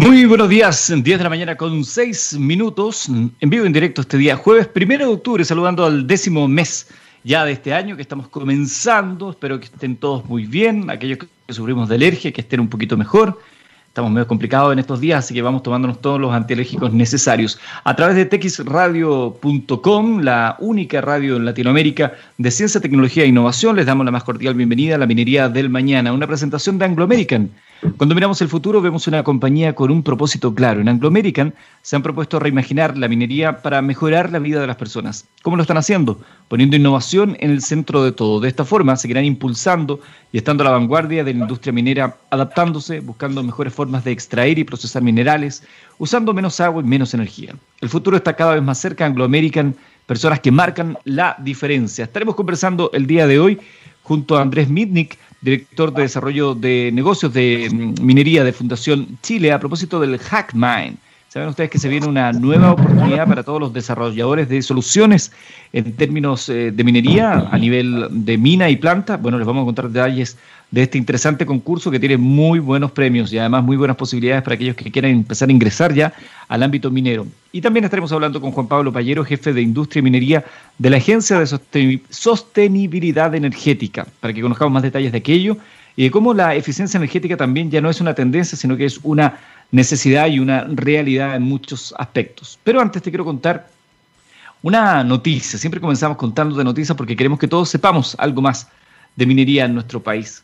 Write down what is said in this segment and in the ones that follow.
Muy buenos días, 10 de la mañana con 6 minutos, en vivo en directo este día, jueves primero de octubre, saludando al décimo mes ya de este año que estamos comenzando. Espero que estén todos muy bien, aquellos que sufrimos de alergia, que estén un poquito mejor. Estamos medio complicados en estos días, así que vamos tomándonos todos los antialérgicos necesarios. A través de texradio.com, la única radio en Latinoamérica de ciencia, tecnología e innovación, les damos la más cordial bienvenida a la minería del mañana, una presentación de Anglo American cuando miramos el futuro vemos una compañía con un propósito claro. En Anglo American se han propuesto reimaginar la minería para mejorar la vida de las personas. ¿Cómo lo están haciendo? Poniendo innovación en el centro de todo. De esta forma seguirán impulsando y estando a la vanguardia de la industria minera, adaptándose, buscando mejores formas de extraer y procesar minerales, usando menos agua y menos energía. El futuro está cada vez más cerca. Anglo American, personas que marcan la diferencia. Estaremos conversando el día de hoy junto a Andrés Mitnick, director de desarrollo de negocios de mm, minería de Fundación Chile, a propósito del Hack Mine. Saben ustedes que se viene una nueva oportunidad para todos los desarrolladores de soluciones en términos eh, de minería a nivel de mina y planta. Bueno, les vamos a contar detalles de este interesante concurso que tiene muy buenos premios y además muy buenas posibilidades para aquellos que quieran empezar a ingresar ya al ámbito minero. Y también estaremos hablando con Juan Pablo Payero, jefe de Industria y Minería de la Agencia de Sostenibilidad Energética, para que conozcamos más detalles de aquello y de cómo la eficiencia energética también ya no es una tendencia, sino que es una necesidad y una realidad en muchos aspectos. Pero antes te quiero contar una noticia. Siempre comenzamos contando de noticias porque queremos que todos sepamos algo más de minería en nuestro país.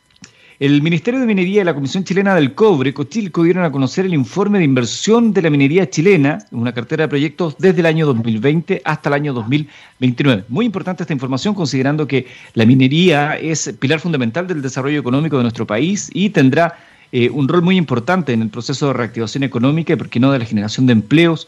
El Ministerio de Minería y la Comisión Chilena del Cobre, Cochilco, dieron a conocer el informe de inversión de la minería chilena, una cartera de proyectos desde el año 2020 hasta el año 2029. Muy importante esta información considerando que la minería es pilar fundamental del desarrollo económico de nuestro país y tendrá eh, un rol muy importante en el proceso de reactivación económica y, por qué no, de la generación de empleos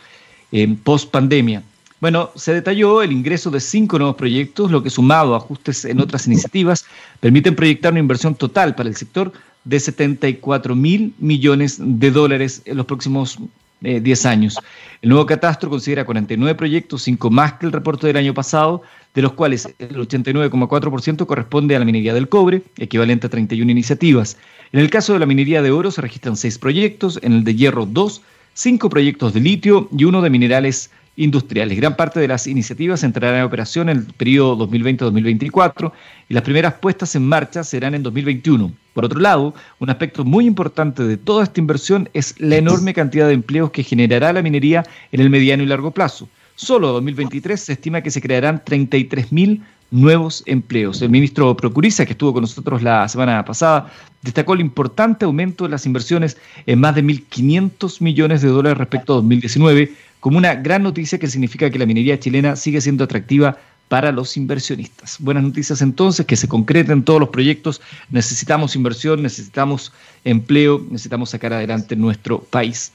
eh, post pandemia. Bueno, se detalló el ingreso de cinco nuevos proyectos, lo que sumado a ajustes en otras iniciativas permiten proyectar una inversión total para el sector de 74 mil millones de dólares en los próximos 10 eh, años. El nuevo catastro considera 49 proyectos, cinco más que el reporte del año pasado, de los cuales el 89,4% corresponde a la minería del cobre, equivalente a 31 iniciativas. En el caso de la minería de oro se registran seis proyectos, en el de hierro dos, cinco proyectos de litio y uno de minerales industriales. Gran parte de las iniciativas entrarán en operación en el periodo 2020-2024 y las primeras puestas en marcha serán en 2021. Por otro lado, un aspecto muy importante de toda esta inversión es la enorme cantidad de empleos que generará la minería en el mediano y largo plazo. Solo en 2023 se estima que se crearán 33.000 nuevos empleos. El ministro Procuriza, que estuvo con nosotros la semana pasada, destacó el importante aumento de las inversiones en más de 1.500 millones de dólares respecto a 2019, como una gran noticia que significa que la minería chilena sigue siendo atractiva para los inversionistas. Buenas noticias entonces, que se concreten todos los proyectos. Necesitamos inversión, necesitamos empleo, necesitamos sacar adelante nuestro país.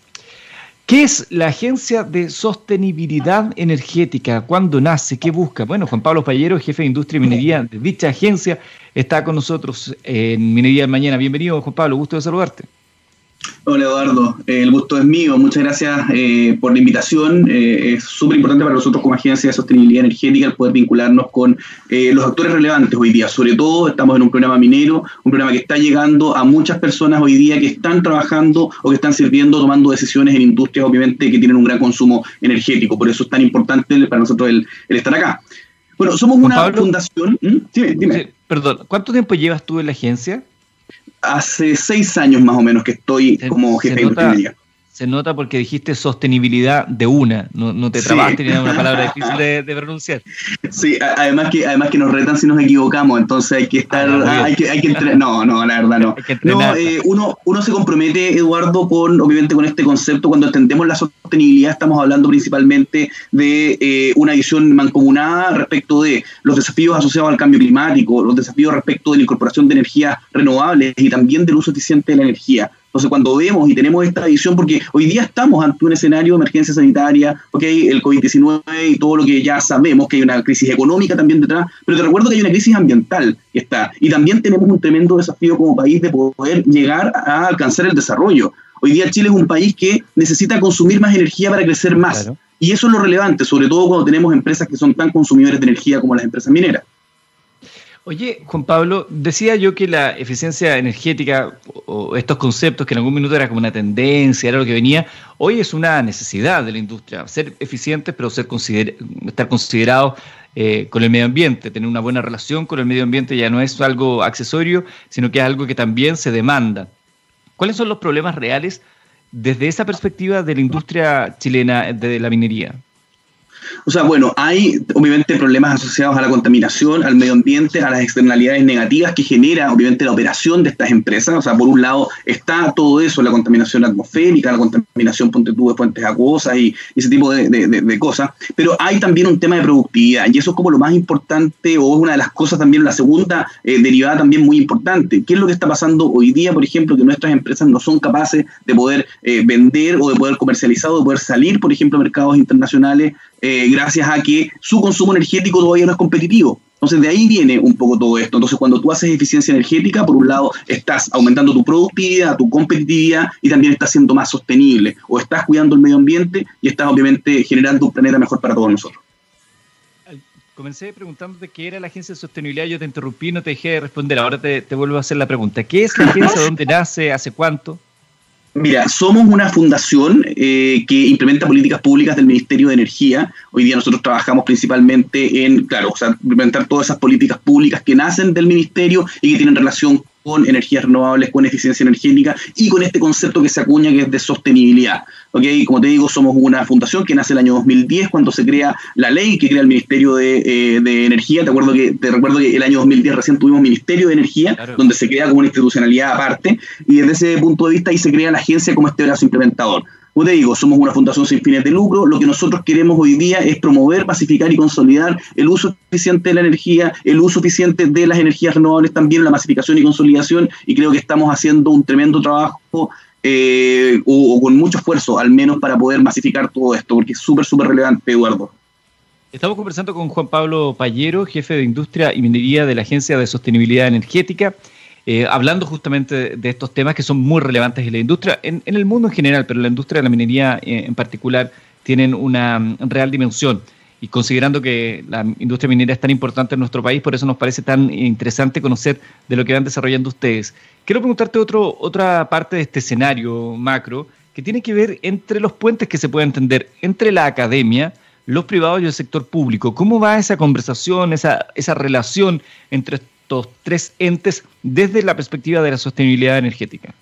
¿Qué es la Agencia de Sostenibilidad Energética? ¿Cuándo nace? ¿Qué busca? Bueno, Juan Pablo Payero, jefe de Industria y Minería de dicha agencia, está con nosotros en Minería del Mañana. Bienvenido, Juan Pablo, gusto de saludarte. Hola Eduardo, eh, el gusto es mío. Muchas gracias eh, por la invitación. Eh, es súper importante para nosotros como Agencia de Sostenibilidad Energética el poder vincularnos con los actores relevantes hoy día. Sobre todo estamos en un programa minero, un programa que está llegando a muchas personas hoy día que están trabajando o que están sirviendo, tomando decisiones en industrias obviamente que tienen un gran consumo energético. Por eso es tan importante para nosotros el, estar acá. Bueno, somos una fundación. ¿Mm? Dime, dime. perdón, ¿cuánto tiempo llevas tú en la agencia? Hace seis años más o menos que estoy como jefe de se nota porque dijiste sostenibilidad de una, no, no te trabaste ni una palabra difícil de, pronunciar. Sí, además que, además que nos retan si nos equivocamos, entonces hay que estar, ah, hay que, hay que entrenar. No, no, la verdad no. no eh, uno, uno se compromete, Eduardo, con, obviamente con este concepto, cuando entendemos la sostenibilidad, estamos hablando principalmente de eh, una visión mancomunada respecto de los desafíos asociados al cambio climático, los desafíos respecto de la incorporación de energías renovables y también del uso eficiente de la energía entonces, cuando vemos y tenemos esta visión, porque hoy día estamos ante un escenario de emergencia sanitaria, okay, el COVID-19 y todo lo que ya sabemos, que hay una crisis económica también detrás, pero te recuerdo que hay una crisis ambiental que está. Y también tenemos un tremendo desafío como país de poder llegar a alcanzar el desarrollo. Hoy día Chile es un país que necesita consumir más energía para crecer más. Y eso es lo relevante, sobre todo cuando tenemos empresas que son tan consumidores de energía como las empresas mineras. Oye, Juan Pablo, decía yo que la eficiencia energética o estos conceptos que en algún minuto era como una tendencia, era lo que venía, hoy es una necesidad de la industria, ser eficientes pero ser estar considerados eh, con el medio ambiente, tener una buena relación con el medio ambiente ya no es algo accesorio, sino que es algo que también se demanda. ¿Cuáles son los problemas reales desde esa perspectiva de la industria chilena de la minería? O sea, bueno, hay obviamente problemas asociados a la contaminación, al medio ambiente, a las externalidades negativas que genera obviamente la operación de estas empresas. O sea, por un lado está todo eso, la contaminación atmosférica, la contaminación ponte tú, de fuentes acuosas y, ese tipo de, cosas. Pero hay también un tema de productividad y eso es como lo más importante o es una de las cosas también, la segunda eh, derivada también muy importante. ¿Qué es lo que está pasando hoy día, por ejemplo, que nuestras empresas no son capaces de poder eh, vender o de poder comercializar o de poder salir, por ejemplo, a mercados internacionales eh, gracias a que su consumo energético todavía no es competitivo. Entonces de ahí viene un poco todo esto. Entonces cuando tú haces eficiencia energética, por un lado estás aumentando tu productividad, tu competitividad y también estás siendo más sostenible. O estás cuidando el medio ambiente y estás obviamente generando un planeta mejor para todos nosotros. Comencé preguntándote qué era la Agencia de Sostenibilidad, yo te interrumpí, no te dejé de responder, ahora te, te vuelvo a hacer la pregunta. ¿Qué es la agencia? ¿Dónde nace? ¿Hace cuánto? Mira, somos una fundación eh, que implementa políticas públicas del Ministerio de Energía. Hoy día nosotros trabajamos principalmente en, claro, o sea, implementar todas esas políticas públicas que nacen del Ministerio y que tienen relación con energías renovables, con eficiencia energética y con este concepto que se acuña que es de sostenibilidad. ¿okay? Como te digo, somos una fundación que nace el año 2010 cuando se crea la ley que crea el Ministerio de, eh, Energía. Te, acuerdo que, te recuerdo que el año 2010 recién tuvimos Ministerio de Energía, donde se crea como una institucionalidad aparte y desde ese punto de vista ahí se crea la agencia como este brazo implementador. Como te digo, somos una fundación sin fines de lucro. Lo que nosotros queremos hoy día es promover, pacificar y consolidar el uso eficiente de la energía, el uso eficiente de las energías renovables también, la masificación y consolidación. Y creo que estamos haciendo un tremendo trabajo eh, o, con mucho esfuerzo, al menos para poder masificar todo esto, porque es súper, súper relevante, Eduardo. Estamos conversando con Juan Pablo Payero, jefe de Industria y Minería de la Agencia de Sostenibilidad Energética. Eh, hablando justamente de estos temas que son muy relevantes en la industria, en, el mundo en general, pero la industria de la minería eh, en particular, tienen una real dimensión. Y considerando que la industria minera es tan importante en nuestro país, por eso nos parece tan interesante conocer de lo que van desarrollando ustedes. Quiero preguntarte otro, otra parte de este escenario macro que tiene que ver entre los puentes que se pueden entender entre la academia, los privados y el sector público. ¿Cómo va esa conversación, esa, esa relación entre tres entes desde la perspectiva de la sostenibilidad energética?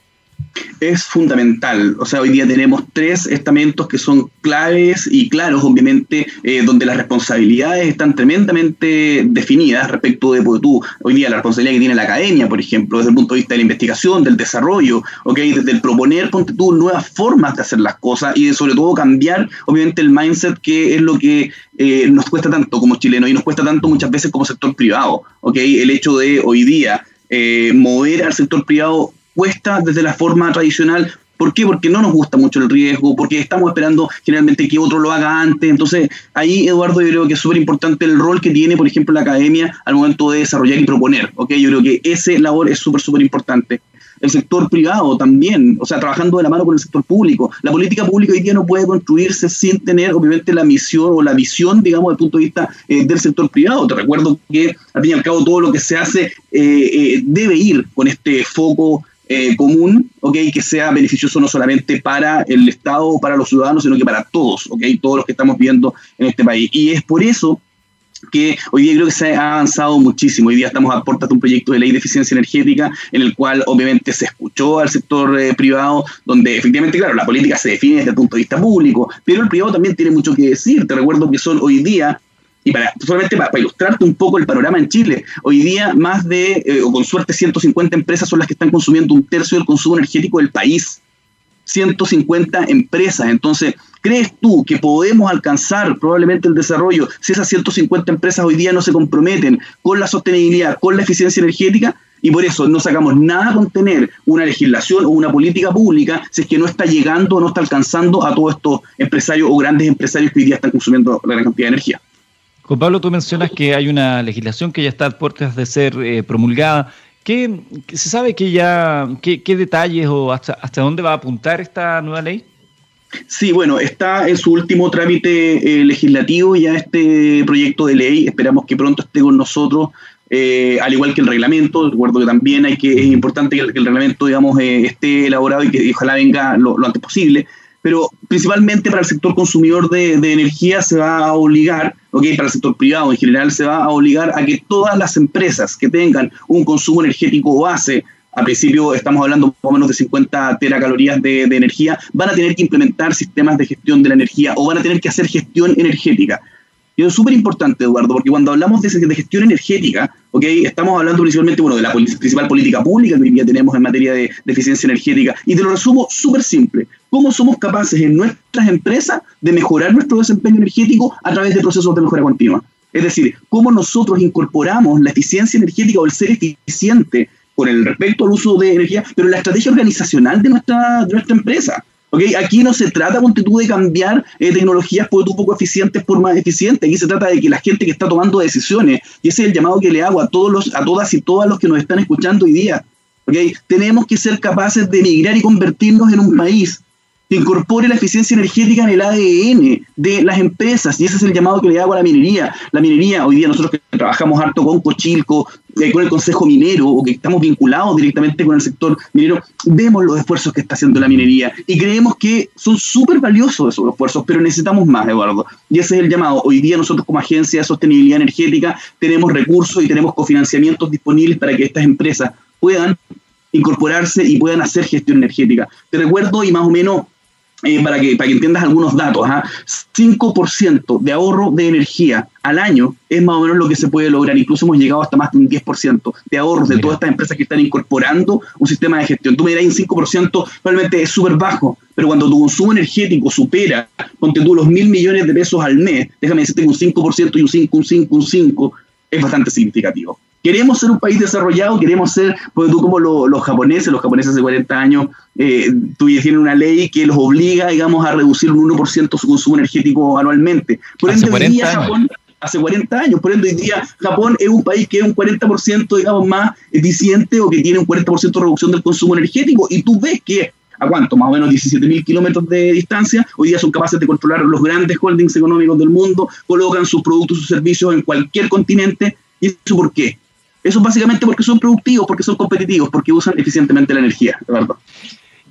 Es fundamental. O sea, hoy día tenemos tres estamentos que son claves y claros, obviamente, eh, donde las responsabilidades están tremendamente definidas respecto de pues, tú, hoy día la responsabilidad que tiene la academia, por ejemplo, desde el punto de vista de la investigación, del desarrollo, ¿okay? desde el proponer, ponte tú, nuevas formas de hacer las cosas y sobre todo cambiar, obviamente, el mindset que es lo que eh, nos cuesta tanto como chilenos y nos cuesta tanto muchas veces como sector privado. ¿okay? El hecho de hoy día eh, mover al sector privado cuesta desde la forma tradicional. ¿Por qué? Porque no nos gusta mucho el riesgo, porque estamos esperando generalmente que otro lo haga antes. Entonces, ahí, Eduardo, yo creo que es súper importante el rol que tiene, por ejemplo, la academia al momento de desarrollar y proponer. ¿ok? Yo creo que ese labor es súper, súper importante el sector privado también, o sea, trabajando de la mano con el sector público. La política pública hoy día no puede construirse sin tener, obviamente, la misión o la visión, digamos, desde el punto de vista eh, del sector privado. Te recuerdo que, al fin y al cabo, todo lo que se hace eh, eh, debe ir con este foco eh, común, okay, que sea beneficioso no solamente para el Estado o para los ciudadanos, sino que para todos, okay, todos los que estamos viviendo en este país. Y es por eso que hoy día creo que se ha avanzado muchísimo. Hoy día estamos a puertas de un proyecto de ley de eficiencia energética en el cual obviamente se escuchó al sector eh, privado, donde efectivamente, claro, la política se define desde el punto de vista público, pero el privado también tiene mucho que decir. Te recuerdo que son hoy día y para, solamente para, ilustrarte un poco el panorama en Chile, hoy día más de, eh, o con suerte, 150 empresas son las que están consumiendo un tercio del consumo energético del país. 150 empresas. Entonces, ¿crees tú que podemos alcanzar probablemente el desarrollo si esas 150 empresas hoy día no se comprometen con la sostenibilidad, con la eficiencia energética? Y por eso no sacamos nada con tener una legislación o una política pública si es que no está llegando o no está alcanzando a todos estos empresarios o grandes empresarios que hoy día están consumiendo gran cantidad de energía. Juan Pablo, tú mencionas que hay una legislación que ya está a puertas de ser eh, promulgada. ¿Qué, ¿Se sabe que ya, qué, detalles o hasta, hasta dónde va a apuntar esta nueva ley? Sí, bueno, está en su último trámite eh, legislativo ya este proyecto de ley. Esperamos que pronto esté con nosotros eh, al igual que el reglamento. Recuerdo que también hay que, es importante que el, reglamento digamos, eh, esté elaborado y que ojalá venga lo, antes posible. Pero principalmente para el sector consumidor de, energía se va a obligar, okay, para el sector privado en general se va a obligar a que todas las empresas que tengan un consumo energético base al principio estamos hablando más o menos de 50 teracalorías de, de, energía, van a tener que implementar sistemas de gestión de la energía o van a tener que hacer gestión energética. Y es súper importante, Eduardo, porque cuando hablamos de, gestión energética, ¿okay? estamos hablando principalmente bueno, de la principal política pública que hoy día tenemos en materia de, de eficiencia energética. Y te lo resumo súper simple. ¿Cómo somos capaces en nuestras empresas de mejorar nuestro desempeño energético a través de procesos de mejora continua? Es decir, cómo nosotros incorporamos la eficiencia energética o el ser eficiente con el respecto al uso de energía, pero la estrategia organizacional de nuestra, de nuestra empresa. ¿Okay? Aquí no se trata, con tú, de cambiar eh, tecnologías por un poco eficientes por más eficientes. Aquí se trata de que la gente que está tomando decisiones, y ese es el llamado que le hago a, todos los, a todas y todos los que nos están escuchando hoy día, ¿okay? tenemos que ser capaces de emigrar y convertirnos en un país incorpore la eficiencia energética en el ADN de las empresas. Y ese es el llamado que le hago a la minería. La minería, hoy día nosotros que trabajamos harto con Cochilco, eh, con el Consejo Minero, o que estamos vinculados directamente con el sector minero, vemos los esfuerzos que está haciendo la minería y creemos que son súper valiosos esos esfuerzos, pero necesitamos más, Eduardo. Y ese es el llamado. Hoy día nosotros como Agencia de Sostenibilidad Energética tenemos recursos y tenemos cofinanciamientos disponibles para que estas empresas puedan incorporarse y puedan hacer gestión energética. Te recuerdo y más o menos eh, para, que, para que entiendas algunos datos, 5% ¿ah? de ahorro de energía al año es más o menos lo que se puede lograr. Incluso hemos llegado hasta más de un 10% de ahorros de todas estas empresas que están incorporando un sistema de gestión. Tú me dirás, un 5% probablemente es súper bajo, pero cuando tu consumo energético supera, ponte tú los mil millones de pesos al mes, déjame decirte que un 5% y un 5, un 5, un 5 es bastante significativo. Queremos ser un país desarrollado, queremos ser, pues tú como los japoneses, los japoneses hace 40 años, eh, tienen una ley que los obliga, digamos, a reducir un 1% su consumo energético anualmente. Por ende, hoy día Japón, hace 40 años, por ende, hoy día Japón es un país que es un 40%, digamos, más eficiente o que tiene un 40% de reducción del consumo energético, y tú ves que ¿a cuánto? Más o menos 17.000 kilómetros de distancia. Hoy día son capaces de controlar los grandes holdings económicos del mundo, colocan sus productos, sus servicios en cualquier continente. ¿Y eso por qué? Eso básicamente porque son productivos, porque son competitivos, porque usan eficientemente la energía, de verdad.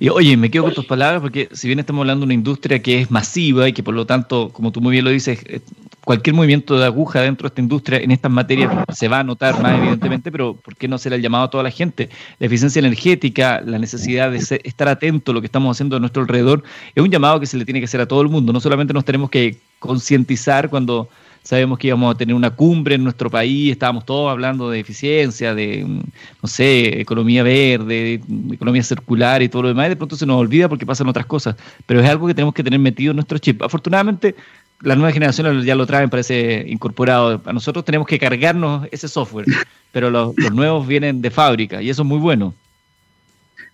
Y oye, me quedo con tus palabras porque si bien estamos hablando de una industria que es masiva y que por lo tanto, como tú muy bien lo dices, eh, cualquier movimiento de aguja dentro de esta industria en estas materias se va a notar más evidentemente, pero ¿por qué no será el llamado a toda la gente? La eficiencia energética, la necesidad de estar atento a lo que estamos haciendo a nuestro alrededor, es un llamado que se le tiene que hacer a todo el mundo. No solamente nos tenemos que concientizar cuando sabemos que íbamos a tener una cumbre en nuestro país, estábamos todos hablando de eficiencia, de, no sé, economía verde, economía circular y todo lo demás, y de pronto se nos olvida porque pasan otras cosas, pero es algo que tenemos que tener metido en nuestro chip. Afortunadamente, las nuevas generaciones ya lo traen, parece incorporado. A nosotros tenemos que cargarnos ese software, pero los nuevos vienen de fábrica y eso es muy bueno.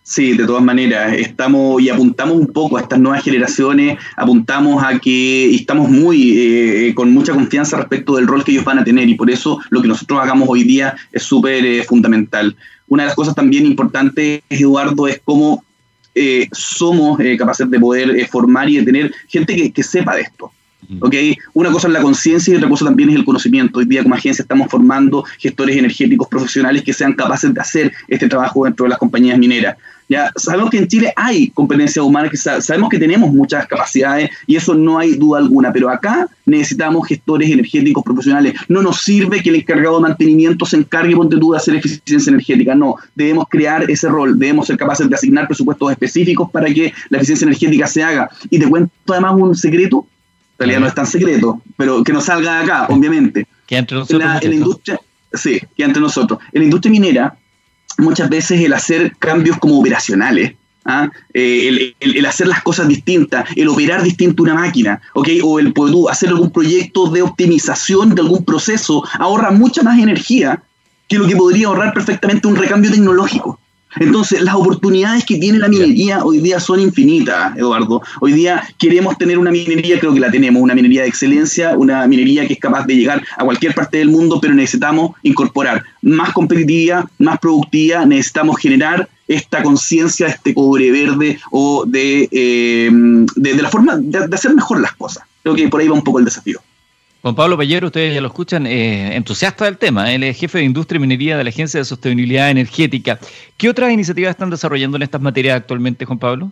Sí, de todas maneras, estamos y apuntamos un poco a estas nuevas generaciones, apuntamos a que estamos muy eh, con mucha confianza respecto del rol que ellos van a tener y por eso lo que nosotros hagamos hoy día es súper eh, fundamental. Una de las cosas también importantes, Eduardo, es cómo eh, somos capaces de poder formar y de tener gente que sepa de esto. ¿Okay? Una cosa es la conciencia y otra cosa también es el conocimiento. Hoy día como agencia estamos formando gestores energéticos profesionales que sean capaces de hacer este trabajo dentro de las compañías mineras. Ya sabemos que en Chile hay competencia humana, que sabemos que tenemos muchas capacidades y eso no hay duda alguna, pero acá necesitamos gestores energéticos profesionales. No nos sirve que el encargado de mantenimiento se encargue, ponte tú, de hacer eficiencia energética. No, debemos crear ese rol, debemos ser capaces de asignar presupuestos específicos para que la eficiencia energética se haga. Y te cuento además un secreto, en realidad no es tan secreto, pero que nos salga de acá, obviamente. Que entre nosotros. En la, industria, sí, que entre nosotros. En la industria minera, muchas veces el hacer cambios como operacionales, ¿ah? eh, el, hacer las cosas distintas, el operar distinto una máquina, ¿okay? o el poder hacer algún proyecto de optimización de algún proceso, ahorra mucha más energía que lo que podría ahorrar perfectamente un recambio tecnológico. Entonces, las oportunidades que tiene la minería hoy día son infinitas, Eduardo. Hoy día queremos tener una minería, creo que la tenemos, una minería de excelencia, una minería que es capaz de llegar a cualquier parte del mundo, pero necesitamos incorporar más competitividad, más productiva, necesitamos generar esta conciencia, este cobre verde o de, eh, de, la forma de, hacer mejor las cosas. Creo que por ahí va un poco el desafío. Juan Pablo Payero, ustedes ya lo escuchan, eh, entusiasta del tema, él es jefe de Industria y Minería de la Agencia de Sostenibilidad Energética. ¿Qué otras iniciativas están desarrollando en estas materias actualmente, Juan Pablo?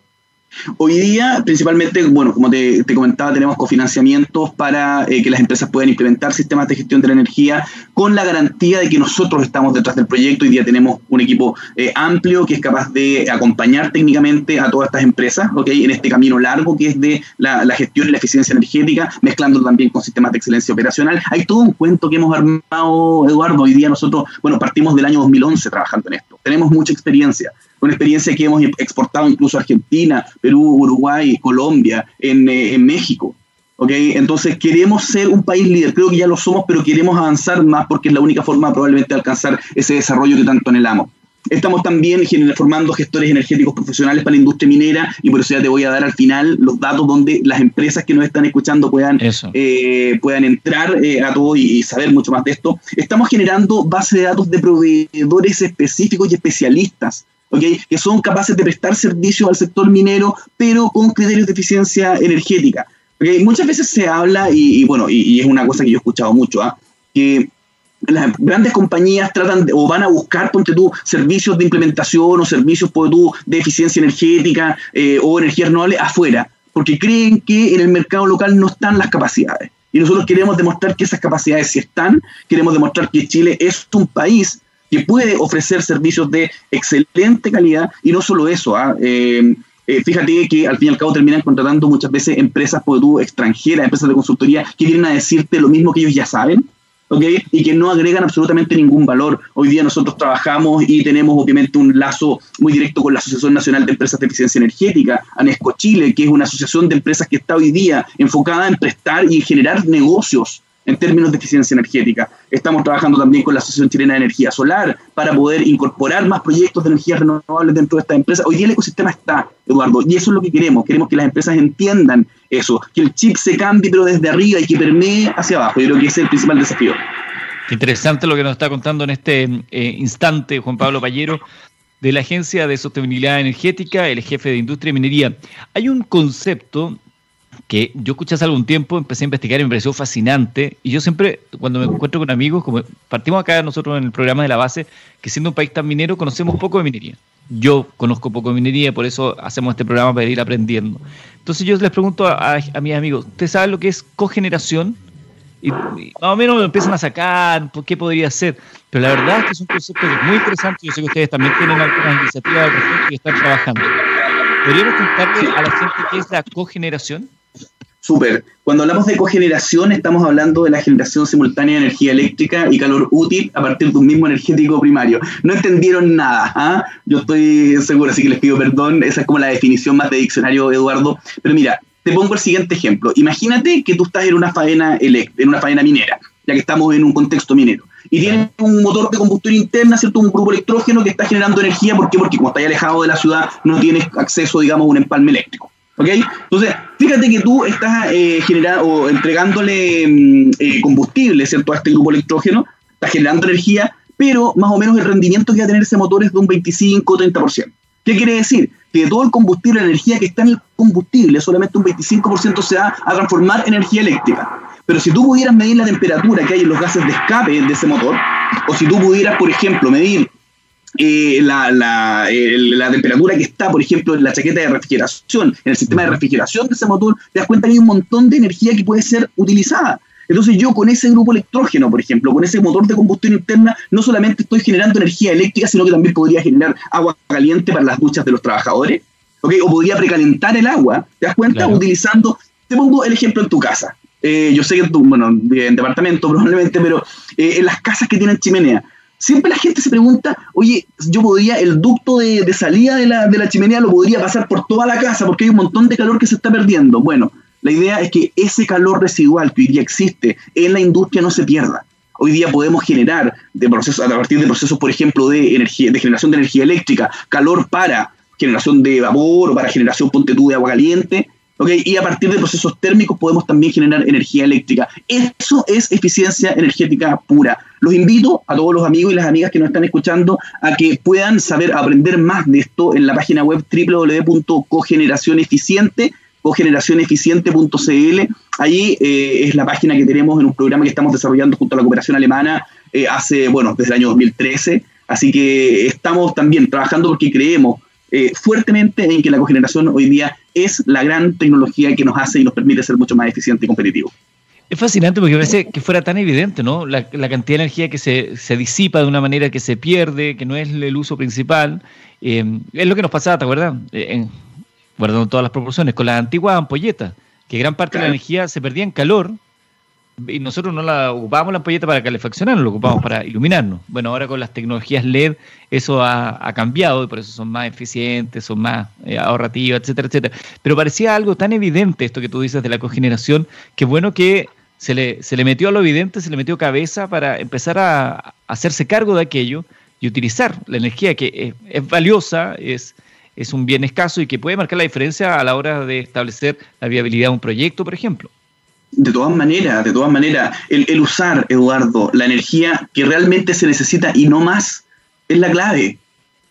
Hoy día, principalmente, bueno, como te, comentaba, tenemos cofinanciamientos para eh, que las empresas puedan implementar sistemas de gestión de la energía con la garantía de que nosotros estamos detrás del proyecto. Hoy día tenemos un equipo eh, amplio que es capaz de acompañar técnicamente a todas estas empresas, ¿ok? En este camino largo que es de la, gestión y la eficiencia energética, mezclándolo también con sistemas de excelencia operacional. Hay todo un cuento que hemos armado, Eduardo. Hoy día nosotros, bueno, partimos del año 2011 trabajando en esto. Tenemos mucha experiencia una experiencia que hemos exportado incluso a Argentina, Perú, Uruguay, Colombia, en, eh, en México. ¿okay? Entonces queremos ser un país líder, creo que ya lo somos, pero queremos avanzar más porque es la única forma probablemente de alcanzar ese desarrollo que tanto anhelamos. Estamos también formando gestores energéticos profesionales para la industria minera y por eso ya te voy a dar al final los datos donde las empresas que nos están escuchando puedan, eh, puedan entrar eh, a todo y, saber mucho más de esto. Estamos generando base de datos de proveedores específicos y especialistas que son capaces de prestar servicios al sector minero, pero con criterios de eficiencia energética. Muchas veces se habla, y, bueno, y, es una cosa que yo he escuchado mucho, ¿ah? que las grandes compañías tratan o van a buscar, ponte tú, servicios de implementación o servicios, tú, de eficiencia energética eh, o energía renovable afuera, porque creen que en el mercado local no están las capacidades. Y nosotros queremos demostrar que esas capacidades sí están, queremos demostrar que Chile es un país que puede ofrecer servicios de excelente calidad y no solo eso, ¿ah? eh, eh, fíjate que al fin y al cabo terminan contratando muchas veces empresas tú, extranjeras, empresas de consultoría que vienen a decirte lo mismo que ellos ya saben, y que no agregan absolutamente ningún valor. Hoy día nosotros trabajamos y tenemos obviamente un lazo muy directo con la Asociación Nacional de Empresas de Eficiencia Energética, ANESCO Chile, que es una asociación de empresas que está hoy día enfocada en prestar y generar negocios en términos de eficiencia energética. Estamos trabajando también con la Asociación Chilena de Energía Solar para poder incorporar más proyectos de energías renovables dentro de esta empresa. Hoy el ecosistema está, Eduardo, y eso es lo que queremos. Queremos que las empresas entiendan eso, que el chip se cambie pero desde arriba y que permee hacia abajo. Yo creo que ese es el principal desafío. Interesante lo que nos está contando en este eh, instante Juan Pablo Pallero de la Agencia de Sostenibilidad Energética, el jefe de Industria y Minería. Hay un concepto que yo escuché hace algún tiempo, empecé a investigar y me pareció fascinante. Y yo siempre, cuando me encuentro con amigos, como partimos acá nosotros en el programa de la base, que siendo un país tan minero, conocemos poco de minería. Yo conozco poco de minería, por eso hacemos este programa para ir aprendiendo. Entonces yo les pregunto a, mis amigos, ¿ustedes saben lo que es cogeneración? Y, más o menos me empiezan a sacar por qué podría ser. Pero la verdad es que es un concepto que es muy interesante. Yo sé que ustedes también tienen algunas iniciativas y están trabajando. ¿Podríamos contarle a la gente qué es la cogeneración? Súper. Cuando hablamos de cogeneración, estamos hablando de la generación simultánea de energía eléctrica y calor útil a partir de un mismo energético primario. No entendieron nada, ¿ah? Yo estoy seguro, así que les pido perdón. Esa es como la definición más de diccionario, Eduardo. Pero mira, te pongo el siguiente ejemplo. Imagínate que tú estás en una faena, en una minera, ya que estamos en un contexto minero. Y tienes un motor de combustión interna, ¿cierto? Un grupo electrógeno que está generando energía. ¿Por qué? Porque como estás alejado de la ciudad, no tienes acceso, digamos, a un empalme eléctrico. ¿Ok? Entonces, fíjate que tú estás eh, generando o entregándole mm, eh, combustible, ¿cierto? A este grupo electrógeno, estás generando energía, pero más o menos el rendimiento que va a tener ese motor es de un 25-30%. ¿Qué quiere decir? Que de todo el combustible, la energía que está en el combustible, solamente un 25% se va a transformar en energía eléctrica. Pero si tú pudieras medir la temperatura que hay en los gases de escape de ese motor, o si tú pudieras, por ejemplo, medir eh, la, la, la, temperatura que está, por ejemplo, en la chaqueta de refrigeración, en el sistema de refrigeración de ese motor, te das cuenta que hay un montón de energía que puede ser utilizada. Entonces yo con ese grupo electrógeno, por ejemplo, con ese motor de combustión interna, no solamente estoy generando energía eléctrica, sino que también podría generar agua caliente para las duchas de los trabajadores, ¿okay? o podría precalentar el agua, ¿te das cuenta? Utilizando, te pongo el ejemplo en tu casa. Eh, yo sé que tú, bueno, en departamento probablemente, pero eh, en las casas que tienen chimenea, siempre la gente se pregunta, oye, yo podría, el ducto de, salida de la, de la, chimenea lo podría pasar por toda la casa porque hay un montón de calor que se está perdiendo. Bueno, la idea es que ese calor residual que hoy día existe en la industria no se pierda. Hoy día podemos generar de procesos, a partir de procesos, por ejemplo, de energía, de generación de energía eléctrica, calor para generación de vapor o para generación, ponte tú, de agua caliente, y a partir de procesos térmicos podemos también generar energía eléctrica. Eso es eficiencia energética pura. Los invito a todos los amigos y las amigas que nos están escuchando a que puedan saber aprender más de esto en la página web www.cogeneracioneficiente cogeneracioneficiente.cl ahí es la página que tenemos en un programa que estamos desarrollando junto a la cooperación alemana hace, bueno, desde el año 2013. Así que estamos también trabajando porque creemos fuertemente en que la cogeneración hoy día es la gran tecnología que nos hace y nos permite ser mucho más eficiente y competitivo. Es fascinante porque parece que fuera tan evidente, ¿no? La, cantidad de energía que se, se, disipa de una manera que se pierde, que no es el uso principal. Eh, es lo que nos pasaba, ¿te acuerdas? Eh, guardando todas las proporciones, con la antigua ampolleta, que gran parte de la energía se perdía en calor y nosotros no la ocupábamos la ampolleta para calefaccionar, lo ocupábamos para iluminarnos. Bueno, ahora con las tecnologías LED eso ha, cambiado y por eso son más eficientes, son más eh, ahorrativas, etcétera, etcétera. Pero parecía algo tan evidente esto que tú dices de la cogeneración, que bueno que se le, se le metió a lo evidente, se le metió cabeza para empezar a, hacerse cargo de aquello y utilizar la energía que es, valiosa, es, es un bien escaso y que puede marcar la diferencia a la hora de establecer la viabilidad de un proyecto, por ejemplo. De todas maneras, de todas maneras, el, usar, Eduardo, la energía que realmente se necesita y no más, es la clave.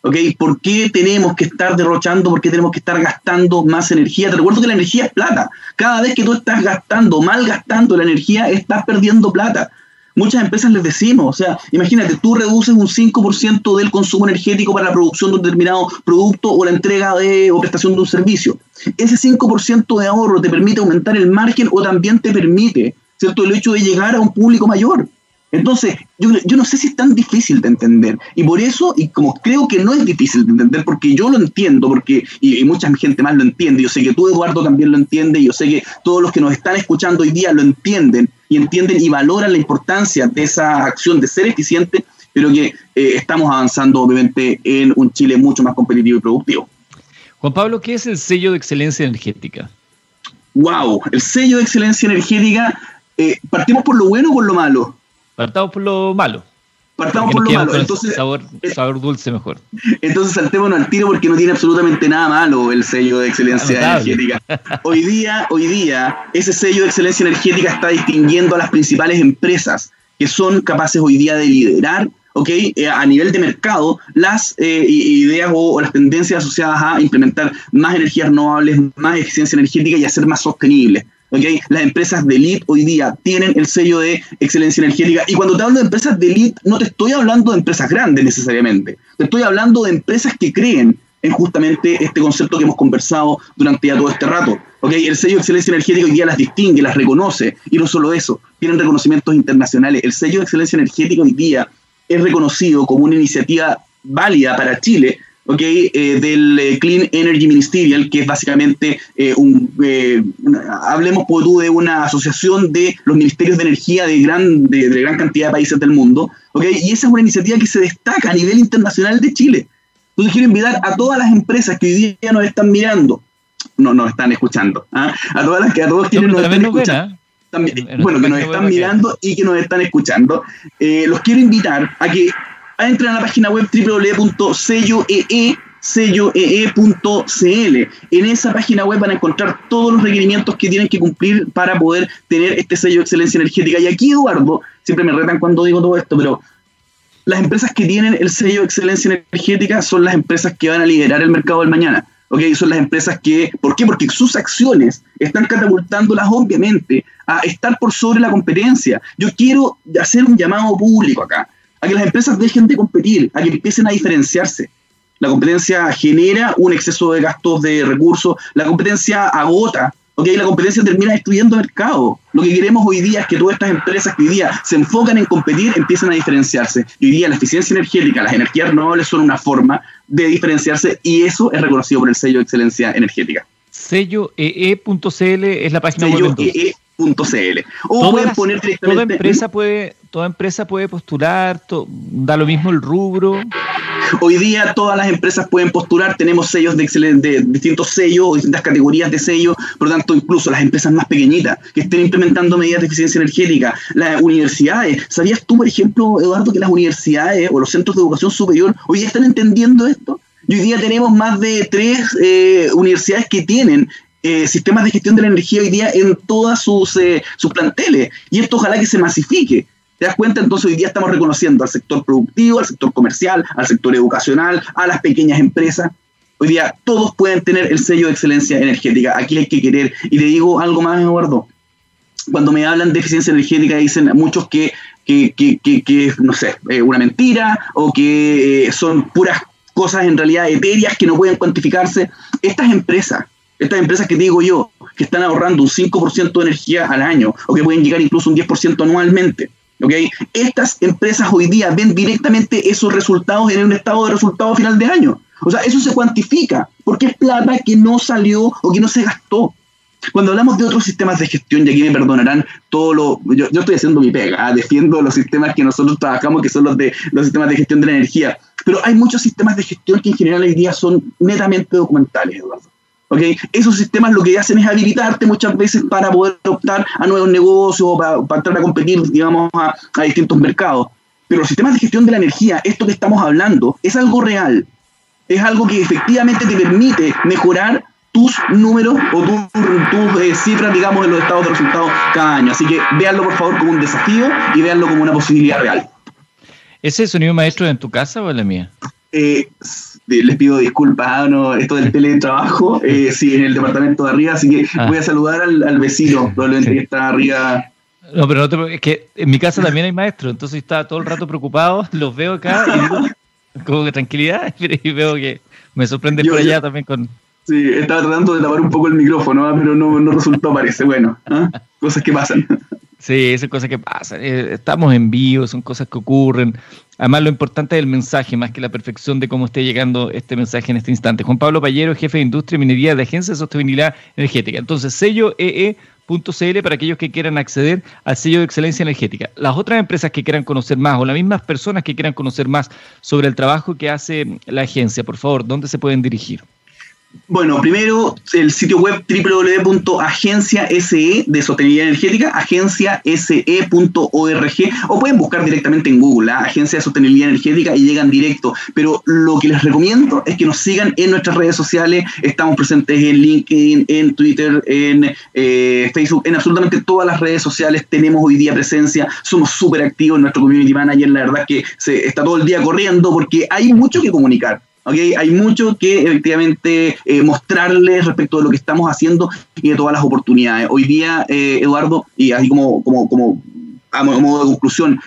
¿Ok? ¿Por qué tenemos que estar derrochando? ¿Por qué tenemos que estar gastando más energía? Te recuerdo que la energía es plata. Cada vez que tú estás gastando, mal gastando la energía, estás perdiendo plata muchas empresas les decimos, o sea, imagínate, tú reduces un 5% del consumo energético para la producción de un determinado producto o la entrega de, o prestación de un servicio. Ese 5% de ahorro te permite aumentar el margen o también te permite, ¿cierto?, el hecho de llegar a un público mayor. Entonces, yo, yo, no sé si es tan difícil de entender. Y por eso, y como creo que no es difícil de entender, porque yo lo entiendo, porque y, mucha gente más lo entiende, yo sé que tú, Eduardo, también lo entiende, y yo sé que todos los que nos están escuchando hoy día lo entienden, y entienden y valoran la importancia de esa acción de ser eficiente, pero que eh, estamos avanzando, obviamente, en un Chile mucho más competitivo y productivo. Juan Pablo, ¿qué es el sello de excelencia energética? ¡Wow! El sello de excelencia energética, eh, ¿partimos por lo bueno o por lo malo? Partamos por lo malo. Partamos por lo malo. Entonces, sabor, eh, sabor dulce mejor. Entonces saltémonos al tiro porque no tiene absolutamente nada malo el sello de excelencia energética. Hoy día, hoy día, ese sello de excelencia energética está distinguiendo a las principales empresas que son capaces hoy día de liderar okay, eh, a nivel de mercado las eh, ideas o, las tendencias asociadas a implementar más energías renovables, más eficiencia energética y a ser más sostenibles. Las empresas de elite hoy día tienen el sello de excelencia energética. Y cuando te hablo de empresas de elite, no te estoy hablando de empresas grandes necesariamente. Te estoy hablando de empresas que creen en justamente este concepto que hemos conversado durante ya todo este rato. El sello de excelencia energética hoy día las distingue, las reconoce. Y no solo eso, tienen reconocimientos internacionales. El sello de excelencia energética hoy día es reconocido como una iniciativa válida para Chile okay, eh, del eh, Clean Energy Ministerial, que es básicamente eh, un, hablemos por tú de una asociación de los ministerios de energía de gran, de, gran cantidad de países del mundo, okay, y esa es una iniciativa que se destaca a nivel internacional de Chile. Entonces quiero invitar a todas las empresas que hoy día nos están mirando, no nos están escuchando, ¿ah? a todas las que a todos quienes nos están escuchando. También, bueno, que nos están mirando y que nos están escuchando, los quiero invitar a que entren a la página web www.selloee.cl. En esa página web van a encontrar todos los requerimientos que tienen que cumplir para poder tener este sello de excelencia energética. Y aquí, Eduardo, siempre me retan cuando digo todo esto, pero las empresas que tienen el sello de excelencia energética son las empresas que van a liderar el mercado del mañana. ¿Okay? Son las empresas que, ¿por qué? Porque sus acciones están catapultándolas obviamente a estar por sobre la competencia. Yo quiero hacer un llamado público acá a que las empresas dejen de competir, a que empiecen a diferenciarse. La competencia genera un exceso de gastos de recursos, la competencia agota, ¿ok? La competencia termina destruyendo mercado. Lo que queremos hoy día es que todas estas empresas que hoy día se enfocan en competir empiecen a diferenciarse. Y hoy día la eficiencia energética, las energías renovables son una forma de diferenciarse y eso es reconocido por el sello de excelencia energética. Sello EE.cl es la página web. EE.cl. O pueden poner directamente. Toda empresa puede toda empresa puede postular, da lo mismo el rubro. Hoy día todas las empresas pueden postular, tenemos sellos de, de distintos sellos o distintas categorías de sellos, por lo tanto incluso las empresas más pequeñitas que estén implementando medidas de eficiencia energética, las universidades. ¿Sabías tú, por ejemplo, Eduardo, que las universidades o los centros de educación superior hoy día están entendiendo esto? Y hoy día tenemos más de tres eh, universidades que tienen eh, sistemas de gestión de la energía hoy día en todas sus, eh, sus planteles. Y esto ojalá que se masifique. ¿Te das cuenta? Entonces hoy día estamos reconociendo al sector productivo, al sector comercial, al sector educacional, a las pequeñas empresas. Hoy día todos pueden tener el sello de excelencia energética. Aquí hay que querer. Y le digo algo más, Eduardo. cuando me hablan de eficiencia energética dicen muchos que, que, que, no sé, una mentira o que son puras cosas en realidad etéreas que no pueden cuantificarse. Estas empresas, estas empresas que digo yo, que están ahorrando un 5% de energía al año o que pueden llegar incluso un 10% anualmente, ¿okay? estas empresas hoy día ven directamente esos resultados en un estado de resultado final de año. O sea, eso se cuantifica, porque es plata que no salió o que no se gastó. Cuando hablamos de otros sistemas de gestión, y aquí me perdonarán todo lo. Yo, estoy haciendo mi pega, ¿ah? defiendo los sistemas que nosotros trabajamos, que son los de los sistemas de gestión de la energía. Pero hay muchos sistemas de gestión que en general hoy día son netamente documentales, Eduardo. ¿Okay? Esos sistemas lo que hacen es habilitarte muchas veces para poder optar a nuevos negocios o para, para entrar a competir, digamos, a, a distintos mercados. Pero los sistemas de gestión de la energía, esto que estamos hablando, es algo real. Es algo que efectivamente te permite mejorar tus números o tus, eh, cifras, digamos, en los estados de resultados cada año. Así que véanlo, por favor, como un desafío y véanlo como una posibilidad real. ¿Ese sonido maestro en tu casa o en la mía? Eh, les pido disculpas, ah, no, esto del teletrabajo, eh, sí, en el departamento de arriba, así que ah. voy a saludar al, vecino, probablemente que está arriba. No, pero no es que en mi casa también hay maestros, entonces está todo el rato preocupado, los veo acá y digo, como que tranquilidad, y veo que me sorprende por allá también con, Sí, estaba tratando de tapar un poco el micrófono, ¿ah? pero no, no resultó, parece. Bueno, ¿ah? cosas que pasan. Sí, son cosas que pasan. Eh, estamos en vivo, son cosas que ocurren. Además, lo importante es el mensaje, más que la perfección de cómo esté llegando este mensaje en este instante. Juan Pablo Payero, jefe de Industria y Minería de Agencia de Sostenibilidad Energética. Entonces, sello EE.cl para aquellos que quieran acceder al sello de excelencia energética. Las otras empresas que quieran conocer más o las mismas personas que quieran conocer más sobre el trabajo que hace la agencia, por favor, ¿dónde se pueden dirigir? Bueno, primero el sitio web www.agenciase de sostenibilidad energética, agenciase.org, o pueden buscar directamente en Google, la Agencia de Sostenibilidad Energética, y llegan directo. Pero lo que les recomiendo es que nos sigan en nuestras redes sociales. Estamos presentes en LinkedIn, en Twitter, en eh, Facebook, en absolutamente todas las redes sociales. Tenemos hoy día presencia, somos súper activos. Nuestro community manager, la verdad, que se está todo el día corriendo porque hay mucho que comunicar Okay, hay mucho que efectivamente eh, mostrarles respecto de lo que estamos haciendo y de todas las oportunidades. Hoy día, eh, Eduardo, y así como, como, como a modo de conclusión,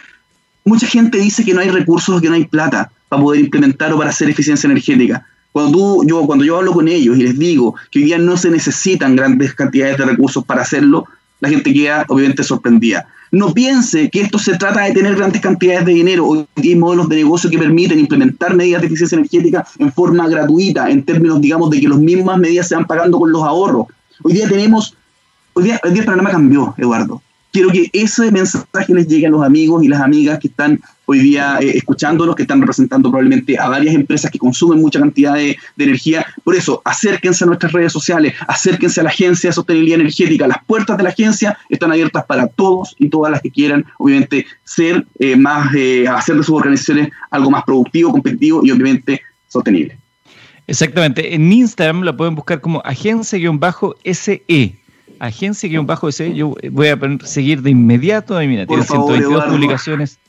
mucha gente dice que no hay recursos, que no hay plata para poder implementar o para hacer eficiencia energética. Cuando, yo, cuando yo hablo con ellos y les digo que hoy día no se necesitan grandes cantidades de recursos para hacerlo, la gente queda obviamente sorprendida. No piense que esto se trata de tener grandes cantidades de dinero. Hoy hay modelos de negocio que permiten implementar medidas de eficiencia energética en forma gratuita, en términos, digamos, de que las mismas medidas se van pagando con los ahorros. Hoy día tenemos, hoy día, hoy día el panorama cambió, Eduardo quiero que ese mensaje les llegue a los amigos y las amigas que están hoy día eh, escuchándonos, que están representando probablemente a varias empresas que consumen mucha cantidad de, energía. Por eso, acérquense a nuestras redes sociales, acérquense a la Agencia de Sostenibilidad Energética. Las puertas de la agencia están abiertas para todos y todas las que quieran, obviamente, ser eh, más, eh, hacer de sus organizaciones algo más productivo, competitivo y obviamente sostenible. Exactamente. En Instagram la pueden buscar como agencia-SE agencia-ese, yo voy a seguir de inmediato. Ahí mira, tiene 122 publicaciones.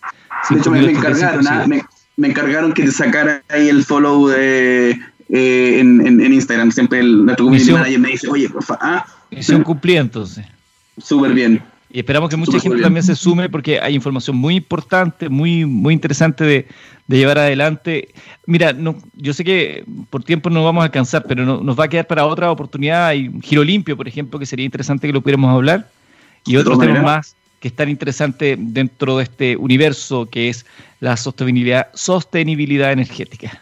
De hecho, me, encargaron, ¿ah? me, encargaron que te sacara ahí el follow de, eh, en, en, Instagram. Siempre el, nuestro community manager me dice, oye, por favor. Ah, Misión cumplida entonces. Súper bien. Y esperamos que mucha gente también se sume porque hay información muy importante, muy, muy interesante de, llevar adelante. Mira, no, yo sé que por tiempo no vamos a alcanzar, pero nos va a quedar para otra oportunidad. Hay Giro Limpio, por ejemplo, que sería interesante que lo pudiéramos hablar. Y otros temas más que están interesantes dentro de este universo que es la sostenibilidad, sostenibilidad energética.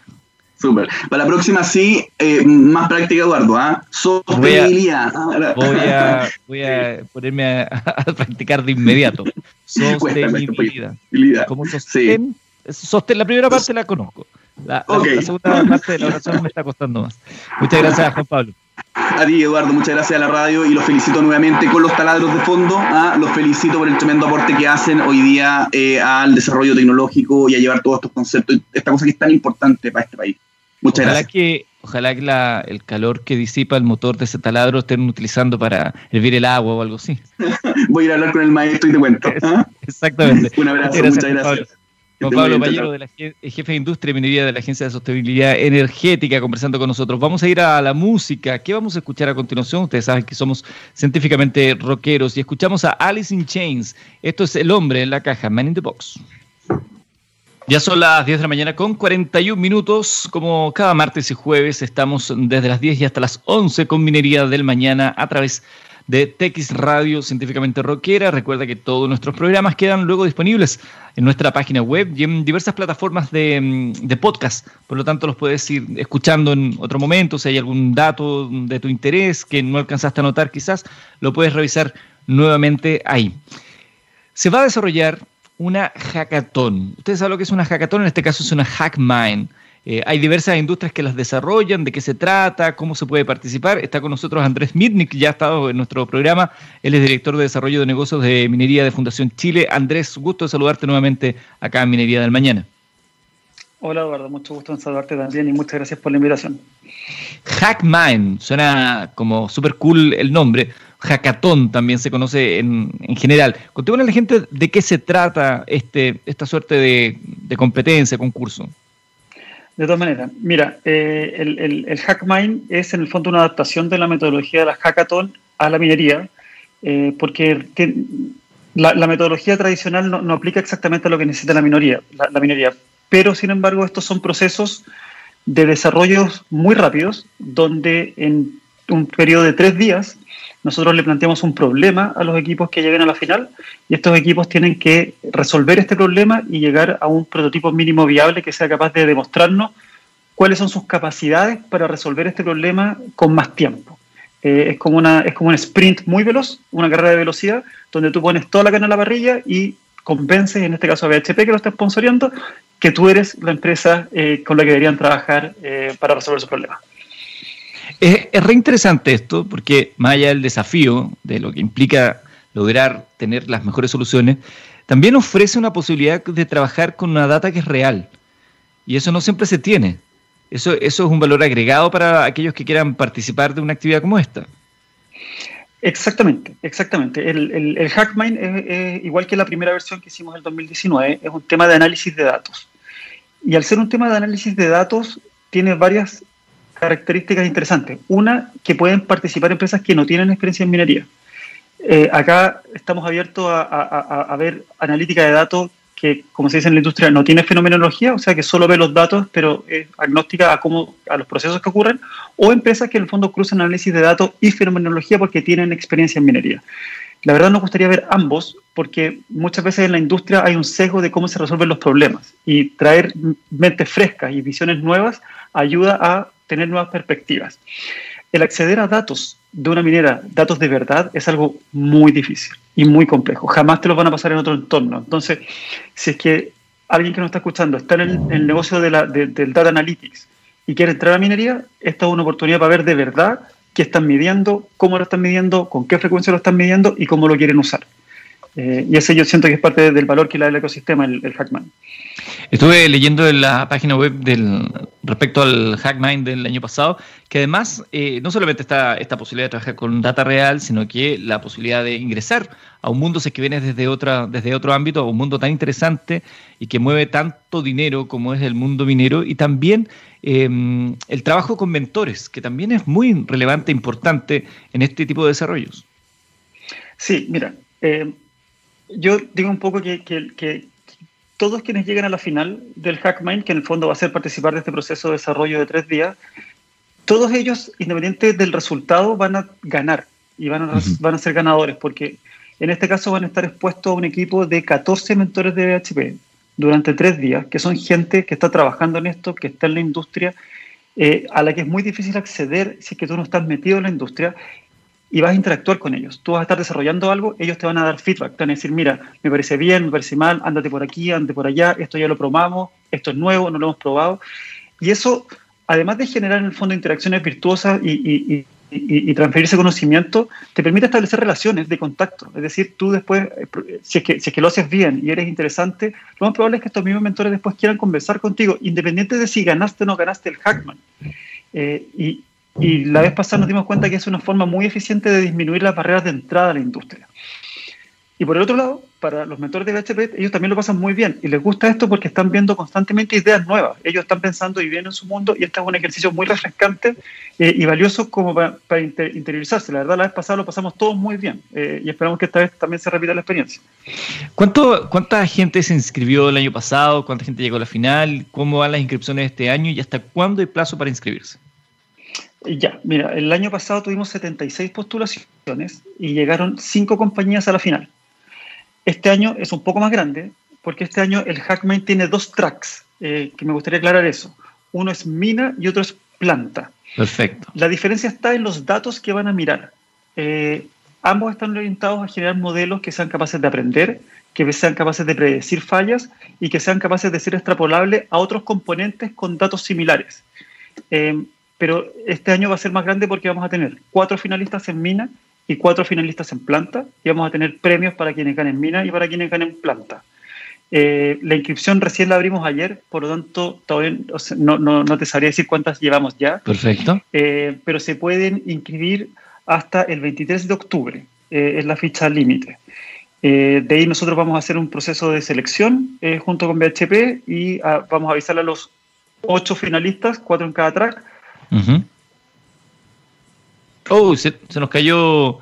Súper. Para la próxima sí, eh, más práctica, Eduardo. ¿ah? Sostenibilidad. Voy a, voy a ponerme a, practicar de inmediato. Sostenibilidad. ¿Cómo sostén? la primera parte la conozco. La, segunda parte de la oración me está costando más. Muchas gracias, Juan Pablo. A ti, Eduardo, muchas gracias a la radio y los felicito nuevamente con los taladros de fondo. ¿ah? Los felicito por el tremendo aporte que hacen hoy día eh, al desarrollo tecnológico y a llevar todos estos conceptos, esta cosa que es tan importante para este país. Muchas ojalá gracias. Que, ojalá que el calor que disipa el motor de ese taladro estén utilizando para hervir el agua o algo así. Voy a ir a hablar con el maestro y te cuento. ¿ah? Exactamente. Un abrazo, muchas gracias. Juan Pablo Payero, de la, jefe de industria y minería de la Agencia de Sostenibilidad Energética, conversando con nosotros. Vamos a ir a la música. ¿Qué vamos a escuchar a continuación? Ustedes saben que somos científicamente rockeros y escuchamos a Alice in Chains. Esto es El Hombre en la Caja, Man in the Box. Ya son las 10 de la mañana con 41 minutos. Como cada martes y jueves, estamos desde las 10 y hasta las 11 con Minería del Mañana a través de TX Radio Científicamente Rockera. Recuerda que todos nuestros programas quedan luego disponibles en nuestra página web y en diversas plataformas de, mm, de, podcast. Por lo tanto, los puedes ir escuchando en otro momento. Si hay algún dato de tu interés que no alcanzaste a notar, quizás lo puedes revisar nuevamente ahí. Se va a desarrollar una hackathon. Ustedes saben lo que es una hackathon, en este caso es una hackmine. Eh, hay diversas industrias que las desarrollan, de qué se trata, cómo se puede participar. Está con nosotros Andrés Mitnick, ya ha estado en nuestro programa. Él es director de desarrollo de negocios de minería de Fundación Chile. Andrés, gusto de saludarte nuevamente acá en Minería del Mañana. Hola Eduardo, mucho gusto en saludarte también y muchas gracias por la invitación. Hackmine, suena como súper cool el nombre. Hackathon también se conoce en, general. Contémosle a la gente de qué se trata este, esta suerte de, de competencia, concurso. De todas maneras, mira, eh, el, el, el HackMine es en el fondo una adaptación de la metodología de la hackathon a la minería, eh, porque la, metodología tradicional no, aplica exactamente a lo que necesita la, minoría, la, minería, pero sin embargo estos son procesos de desarrollo muy rápidos, donde en un periodo de tres días nosotros le planteamos un problema a los equipos que lleguen a la final y estos equipos tienen que resolver este problema y llegar a un prototipo mínimo viable que sea capaz de demostrarnos cuáles son sus capacidades para resolver este problema con más tiempo. Eh, es, como una, es como un sprint muy veloz, una carrera de velocidad, donde tú pones toda la carne en la parrilla y convences, en este caso a BHP que lo está sponsoreando, que tú eres la empresa eh, con la que deberían trabajar eh, para resolver su problema. Es, es reinteresante esto, porque más allá del desafío, de lo que implica lograr tener las mejores soluciones, también ofrece una posibilidad de trabajar con una data que es real. Y eso no siempre se tiene. Eso, eso es un valor agregado para aquellos que quieran participar de una actividad como esta. Exactamente, exactamente. El, el, el HackMine, es, igual que la primera versión que hicimos en el 2019, es un tema de análisis de datos. Y al ser un tema de análisis de datos, tiene varias características interesantes. Una, que pueden participar empresas que no tienen experiencia en minería. Eh, acá estamos abiertos a, ver analítica de datos que, como se dice en la industria, no tiene fenomenología, o sea, que solo ve los datos, pero es agnóstica a, cómo, a los procesos que ocurren, o empresas que en el fondo cruzan análisis de datos y fenomenología porque tienen experiencia en minería. La verdad nos gustaría ver ambos, porque muchas veces en la industria hay un sesgo de cómo se resuelven los problemas, y traer mentes frescas y visiones nuevas ayuda a tener nuevas perspectivas. El acceder a datos de una minera, datos de verdad, es algo muy difícil y muy complejo. Jamás te los van a pasar en otro entorno. Entonces, si es que alguien que nos está escuchando está en el, negocio del data analytics y quiere entrar a minería, esta es una oportunidad para ver de verdad qué están midiendo, cómo lo están midiendo, con qué frecuencia lo están midiendo y cómo lo quieren usar. Eh, y ese yo siento que es parte del valor que le da el ecosistema, el, el Hackman. Estuve leyendo en la página web del respecto al Hackmine del año pasado, que además eh, no solamente está esta posibilidad de trabajar con data real, sino que la posibilidad de ingresar a un mundo, si es que vienes desde, otra, desde otro ámbito, a un mundo tan interesante y que mueve tanto dinero como es el mundo minero, y también em, el trabajo con mentores, que también es muy relevante e importante en este tipo de desarrollos. Sí, mira, eh, yo digo un poco que, que, todos quienes llegan a la final del HackMind, que en el fondo va a ser participar de este proceso de desarrollo de tres días, todos ellos, independiente del resultado, van a ganar y van a, van a ser ganadores, porque en este caso van a estar expuestos a un equipo de 14 mentores de BHP durante tres días, que son gente que está trabajando en esto, que está en la industria, eh, a la que es muy difícil acceder si es que tú no estás metido en la industria y vas a interactuar con ellos. Tú vas a estar desarrollando algo, ellos te van a dar feedback, te van a decir, mira, me parece bien, me parece mal, ándate por aquí, ándate por allá, esto ya lo probamos, esto es nuevo, no lo hemos probado. Y eso, además de generar en el fondo interacciones virtuosas y, y, y, transferirse conocimiento, te permite establecer relaciones de contacto. Es decir, tú después, si es, que, si es que lo haces bien y eres interesante, lo más probable es que estos mismos mentores después quieran conversar contigo, independiente de si ganaste o no ganaste el Hackman. Eh, y, y la vez pasada nos dimos cuenta que es una forma muy eficiente de disminuir las barreras de entrada a la industria. Y por el otro lado, para los mentores de BHP, ellos también lo pasan muy bien y les gusta esto porque están viendo constantemente ideas nuevas. Ellos están pensando y viendo en su mundo y este es un ejercicio muy refrescante eh, y valioso como para, interiorizarse. La verdad, la vez pasada lo pasamos todos muy bien eh, y esperamos que esta vez también se repita la experiencia. ¿Cuánto, ¿Cuánta gente se inscribió el año pasado? ¿Cuánta gente llegó a la final? ¿Cómo van las inscripciones este año y hasta cuándo hay plazo para inscribirse? Ya, mira, el año pasado tuvimos 76 postulaciones y llegaron 5 compañías a la final. Este año es un poco más grande porque este año el Hackmain tiene dos tracks, eh, que me gustaría aclarar eso. Uno es mina y otro es planta. Perfecto. La diferencia está en los datos que van a mirar. Eh, ambos están orientados a generar modelos que sean capaces de aprender, que sean capaces de predecir fallas y que sean capaces de ser extrapolables a otros componentes con datos similares. Eh, pero este año va a ser más grande porque vamos a tener cuatro finalistas en mina y cuatro finalistas en planta y vamos a tener premios para quienes ganen mina y para quienes ganen planta. Eh, la inscripción recién la abrimos ayer, por lo tanto todavía no, no, no te sabría decir cuántas llevamos ya. Perfecto. Eh, pero se pueden inscribir hasta el 23 de octubre, eh, es la ficha límite. de ahí nosotros vamos a hacer un proceso de selección junto con BHP y ah, vamos a avisar a los ocho finalistas, cuatro en cada track, Oh, se, nos cayó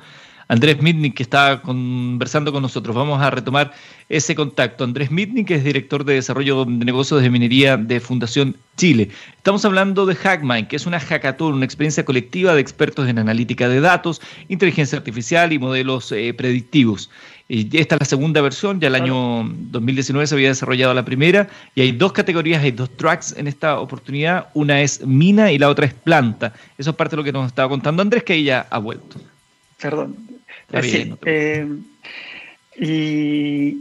Andrés Mitnick que está conversando con nosotros. Vamos a retomar ese contacto. Andrés Mitnick es director de desarrollo de negocios de minería de Fundación Chile. Estamos hablando de Hackmine, que es una hackathon, una experiencia colectiva de expertos en analítica de datos, inteligencia artificial y modelos eh, predictivos. Y esta es la segunda versión, ya el año 2019 se había desarrollado la primera, y hay dos categorías, hay dos tracks en esta oportunidad, una es mina y la otra es planta. Eso es parte de lo que nos estaba contando Andrés, que ella ha vuelto. Perdón. Eh,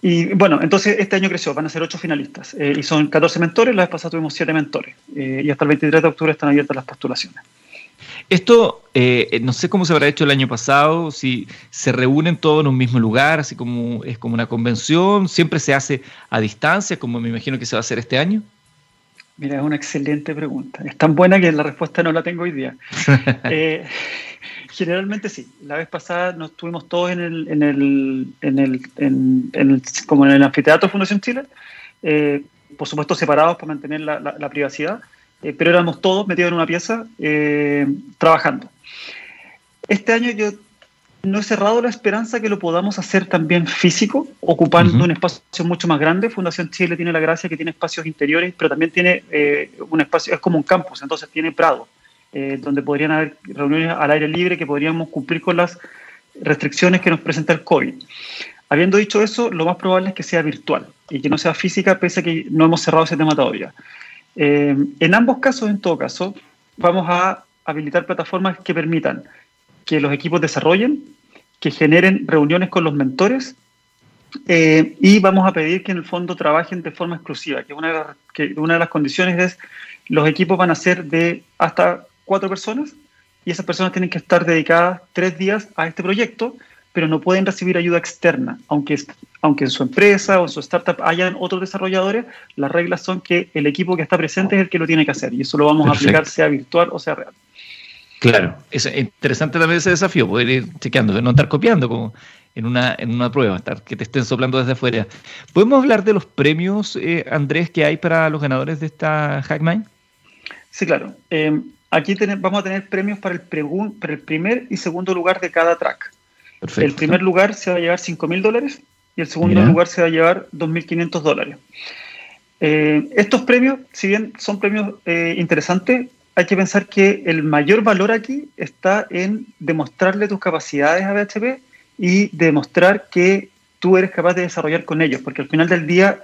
y, bueno, entonces este año creció, van a ser ocho finalistas, eh, y son 14 mentores, la vez pasada tuvimos siete mentores, eh, y hasta el 23 de octubre están abiertas las postulaciones. Esto, eh, no sé cómo se habrá hecho el año pasado, si se reúnen todos en un mismo lugar, así como es como una convención, siempre se hace a distancia, como me imagino que se va a hacer este año. Mira, es una excelente pregunta. Es tan buena que la respuesta no la tengo hoy día. Eh, generalmente sí. La vez pasada nos estuvimos todos en el, en el, en el, en, el como en el anfiteatro Fundación Chile, eh, por supuesto separados para mantener la, la privacidad. Eh, pero éramos todos metidos en una pieza eh, trabajando. Este año yo no he cerrado la esperanza que lo podamos hacer también físico, ocupando un espacio mucho más grande. Fundación Chile tiene la gracia que tiene espacios interiores, pero también tiene eh, un espacio, es como un campus, entonces tiene prado, donde podrían haber reuniones al aire libre que podríamos cumplir con las restricciones que nos presenta el COVID. Habiendo dicho eso, lo más probable es que sea virtual y que no sea física, pese a que no hemos cerrado ese tema todavía. Eh, en ambos casos, en todo caso, vamos a habilitar plataformas que permitan que los equipos desarrollen, que generen reuniones con los mentores eh, y vamos a pedir que en el fondo trabajen de forma exclusiva, que una, de las, que una de las condiciones es los equipos van a ser de hasta cuatro personas y esas personas tienen que estar dedicadas tres días a este proyecto pero no pueden recibir ayuda externa. Aunque, aunque en su empresa o en su startup hayan otros desarrolladores, las reglas son que el equipo que está presente es el que lo tiene que hacer y eso lo vamos a aplicar sea virtual o sea real. Claro, es interesante también ese desafío, poder ir chequeando, no estar copiando como en una, en una prueba, estar, que te estén soplando desde afuera. ¿Podemos hablar de los premios, eh, Andrés, que hay para los ganadores de esta Hackmine? Sí, claro. Eh, aquí vamos a tener premios para el, para el primer y segundo lugar de cada track. El primer lugar se va a llevar 5 mil dólares y el segundo lugar se va a llevar 2.500 dólares. Eh, estos premios, si bien son premios eh, interesantes, hay que pensar que el mayor valor aquí está en demostrarle tus capacidades a BHP y demostrar que tú eres capaz de desarrollar con ellos, porque al final del día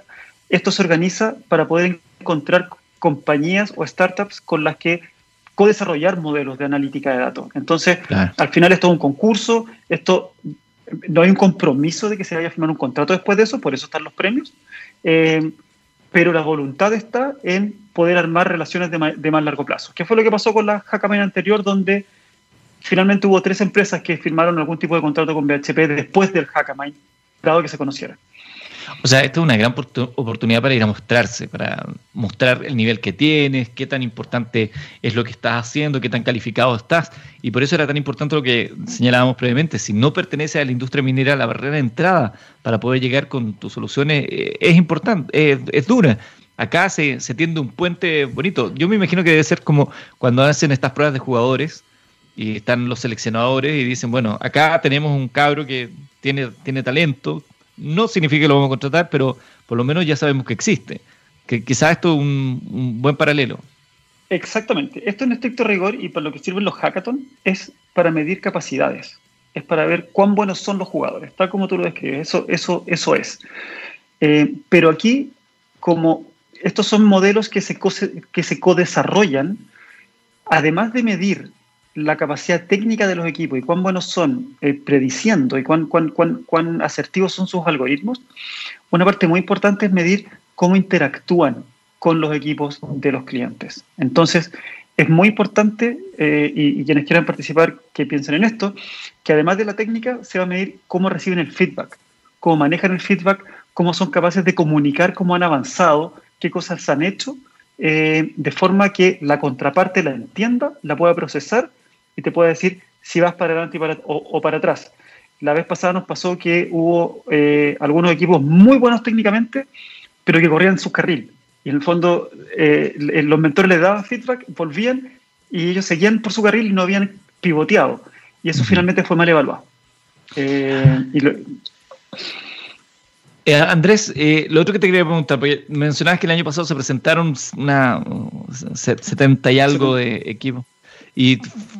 esto se organiza para poder encontrar compañías o startups con las que co-desarrollar modelos de analítica de datos. Entonces, al final esto es un concurso, esto no hay un compromiso de que se vaya a firmar un contrato después de eso, por eso están los premios, eh, pero la voluntad está en poder armar relaciones de, más largo plazo. ¿Qué fue lo que pasó con la Hackamain anterior, donde finalmente hubo tres empresas que firmaron algún tipo de contrato con BHP después del Hackamain, dado que se conociera? O sea, esta es una gran oportunidad para ir a mostrarse, para mostrar el nivel que tienes, qué tan importante es lo que estás haciendo, qué tan calificado estás. Y por eso era tan importante lo que señalábamos previamente. Si no pertenece a la industria minera, la barrera de entrada para poder llegar con tus soluciones eh, es importante, es dura. Acá se, se tiende un puente bonito. Yo me imagino que debe ser como cuando hacen estas pruebas de jugadores y están los seleccionadores y dicen, bueno, acá tenemos un cabro que tiene, tiene talento, no significa que lo vamos a contratar, pero por lo menos ya sabemos que existe. Que quizás esto es un, buen paralelo. Exactamente. Esto en estricto rigor y para lo que sirven los hackathons es para medir capacidades. Es para ver cuán buenos son los jugadores, tal como tú lo describes. Eso, eso, eso es. Eh, pero aquí, como estos son modelos que se, que se co-desarrollan, además de medir la capacidad técnica de los equipos y cuán buenos son eh, prediciendo y cuán, cuán, cuán, cuán, asertivos son sus algoritmos, una parte muy importante es medir cómo interactúan con los equipos de los clientes. Entonces, es muy importante, eh, y, quienes quieran participar que piensen en esto, que además de la técnica se va a medir cómo reciben el feedback, cómo manejan el feedback, cómo son capaces de comunicar cómo han avanzado, qué cosas han hecho, eh, de forma que la contraparte la entienda, la pueda procesar y te pueda decir si vas para adelante o, para atrás. La vez pasada nos pasó que hubo eh, algunos equipos muy buenos técnicamente, pero que corrían su carril. Y en el fondo eh, los mentores les daban feedback, volvían y ellos seguían por su carril y no habían pivoteado. Y eso finalmente fue mal evaluado. y eh, Andrés, eh, lo otro que te quería preguntar, porque mencionabas que el año pasado se presentaron una 70 y algo de equipos y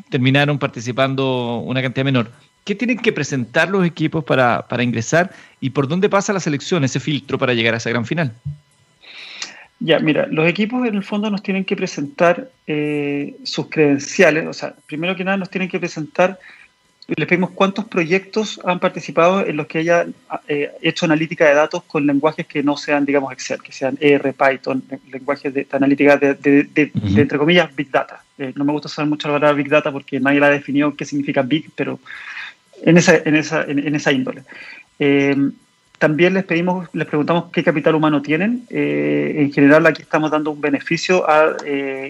terminaron participando una cantidad menor. ¿Qué tienen que presentar los equipos para, ingresar y por dónde pasa la selección, ese filtro para llegar a esa gran final? Ya, mira, los equipos en el fondo nos tienen que presentar eh, sus credenciales, o sea, primero que nada nos tienen que presentar les pedimos cuántos proyectos han participado en los que haya eh, hecho analítica de datos con lenguajes que no sean, digamos, Excel, que sean R, Python, lenguajes de, analítica de, entre comillas, Big Data. Eh, no me gusta usar mucho la palabra Big Data porque nadie la ha definido qué significa Big, pero en esa, en esa, en, esa índole. Eh, también les pedimos, les preguntamos qué capital humano tienen. en general, aquí estamos dando un beneficio a,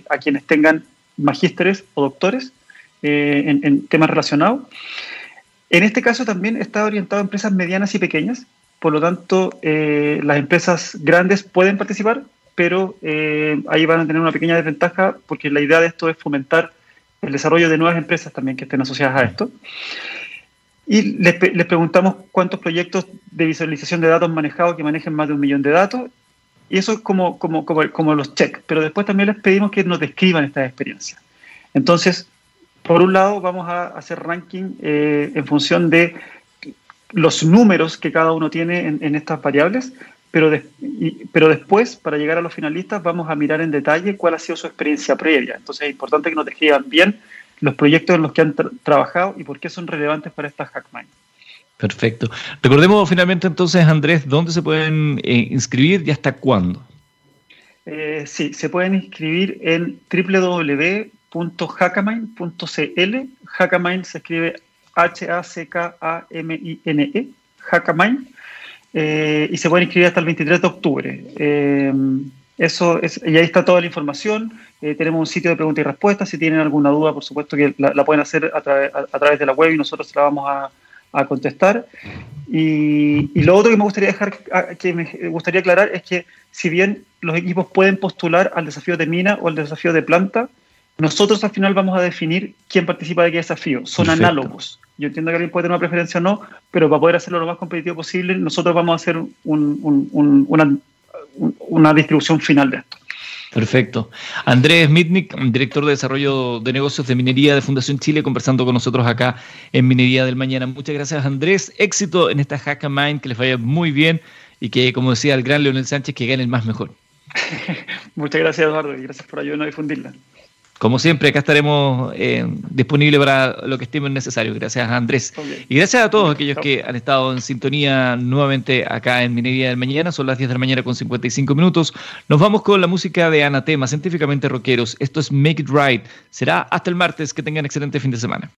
a quienes tengan magísteres o doctores eh, en, temas relacionados. En este caso también está orientado a empresas medianas y pequeñas, por lo tanto eh, las empresas grandes pueden participar, pero eh, ahí van a tener una pequeña desventaja porque la idea de esto es fomentar el desarrollo de nuevas empresas también que estén asociadas a esto. Y les, preguntamos cuántos proyectos de visualización de datos manejados que manejen más de un millón de datos. Y eso es como, como, como, como los check, pero después también les pedimos que nos describan estas experiencias. Entonces, por un lado, vamos a hacer ranking eh, en función de los números que cada uno tiene en, estas variables, pero, pero después, para llegar a los finalistas, vamos a mirar en detalle cuál ha sido su experiencia previa. Entonces es importante que nos describan bien los proyectos en los que han trabajado y por qué son relevantes para esta HackMind. Perfecto. Recordemos finalmente entonces, Andrés, ¿dónde se pueden eh, inscribir y hasta cuándo? Eh, sí, se pueden inscribir en www .hackamind.cl. Hackamind se escribe H-A-C-K-A-M-I-N-E, Hackamind, eh, y se puede inscribir hasta el 23 de octubre. Eh, eso es, y ahí está toda la información. Eh, tenemos un sitio de preguntas y respuestas. Si tienen alguna duda, por supuesto que la, pueden hacer a, través de la web y nosotros la vamos a, contestar. Y, y, lo otro que me gustaría dejar, que me gustaría aclarar es que si bien los equipos pueden postular al desafío de mina o al desafío de planta, nosotros al final vamos a definir quién participa de qué desafío. Son análogos. Yo entiendo que alguien puede tener una preferencia o no, pero para poder hacerlo lo más competitivo posible, nosotros vamos a hacer una, una distribución final de esto. Perfecto. Andrés Mitnick, director de Desarrollo de Negocios de Minería de Fundación Chile, conversando con nosotros acá en Minería del Mañana. Muchas gracias, Andrés. Éxito en esta Hack Mind, que les vaya muy bien y que, como decía el gran Leonel Sánchez, que gane el más mejor. Muchas gracias, Eduardo, y gracias por ayudarnos a difundirla. Como siempre, acá estaremos eh, disponibles para lo que estemos necesario. Gracias, Andrés. Y gracias a todos aquellos que han estado en sintonía nuevamente acá en Minería del Mañana. Son las 10 de la mañana con 55 minutos. Nos vamos con la música de Anatema, científicamente rockeros. Esto es Make It Right. Será hasta el martes. Que tengan excelente fin de semana.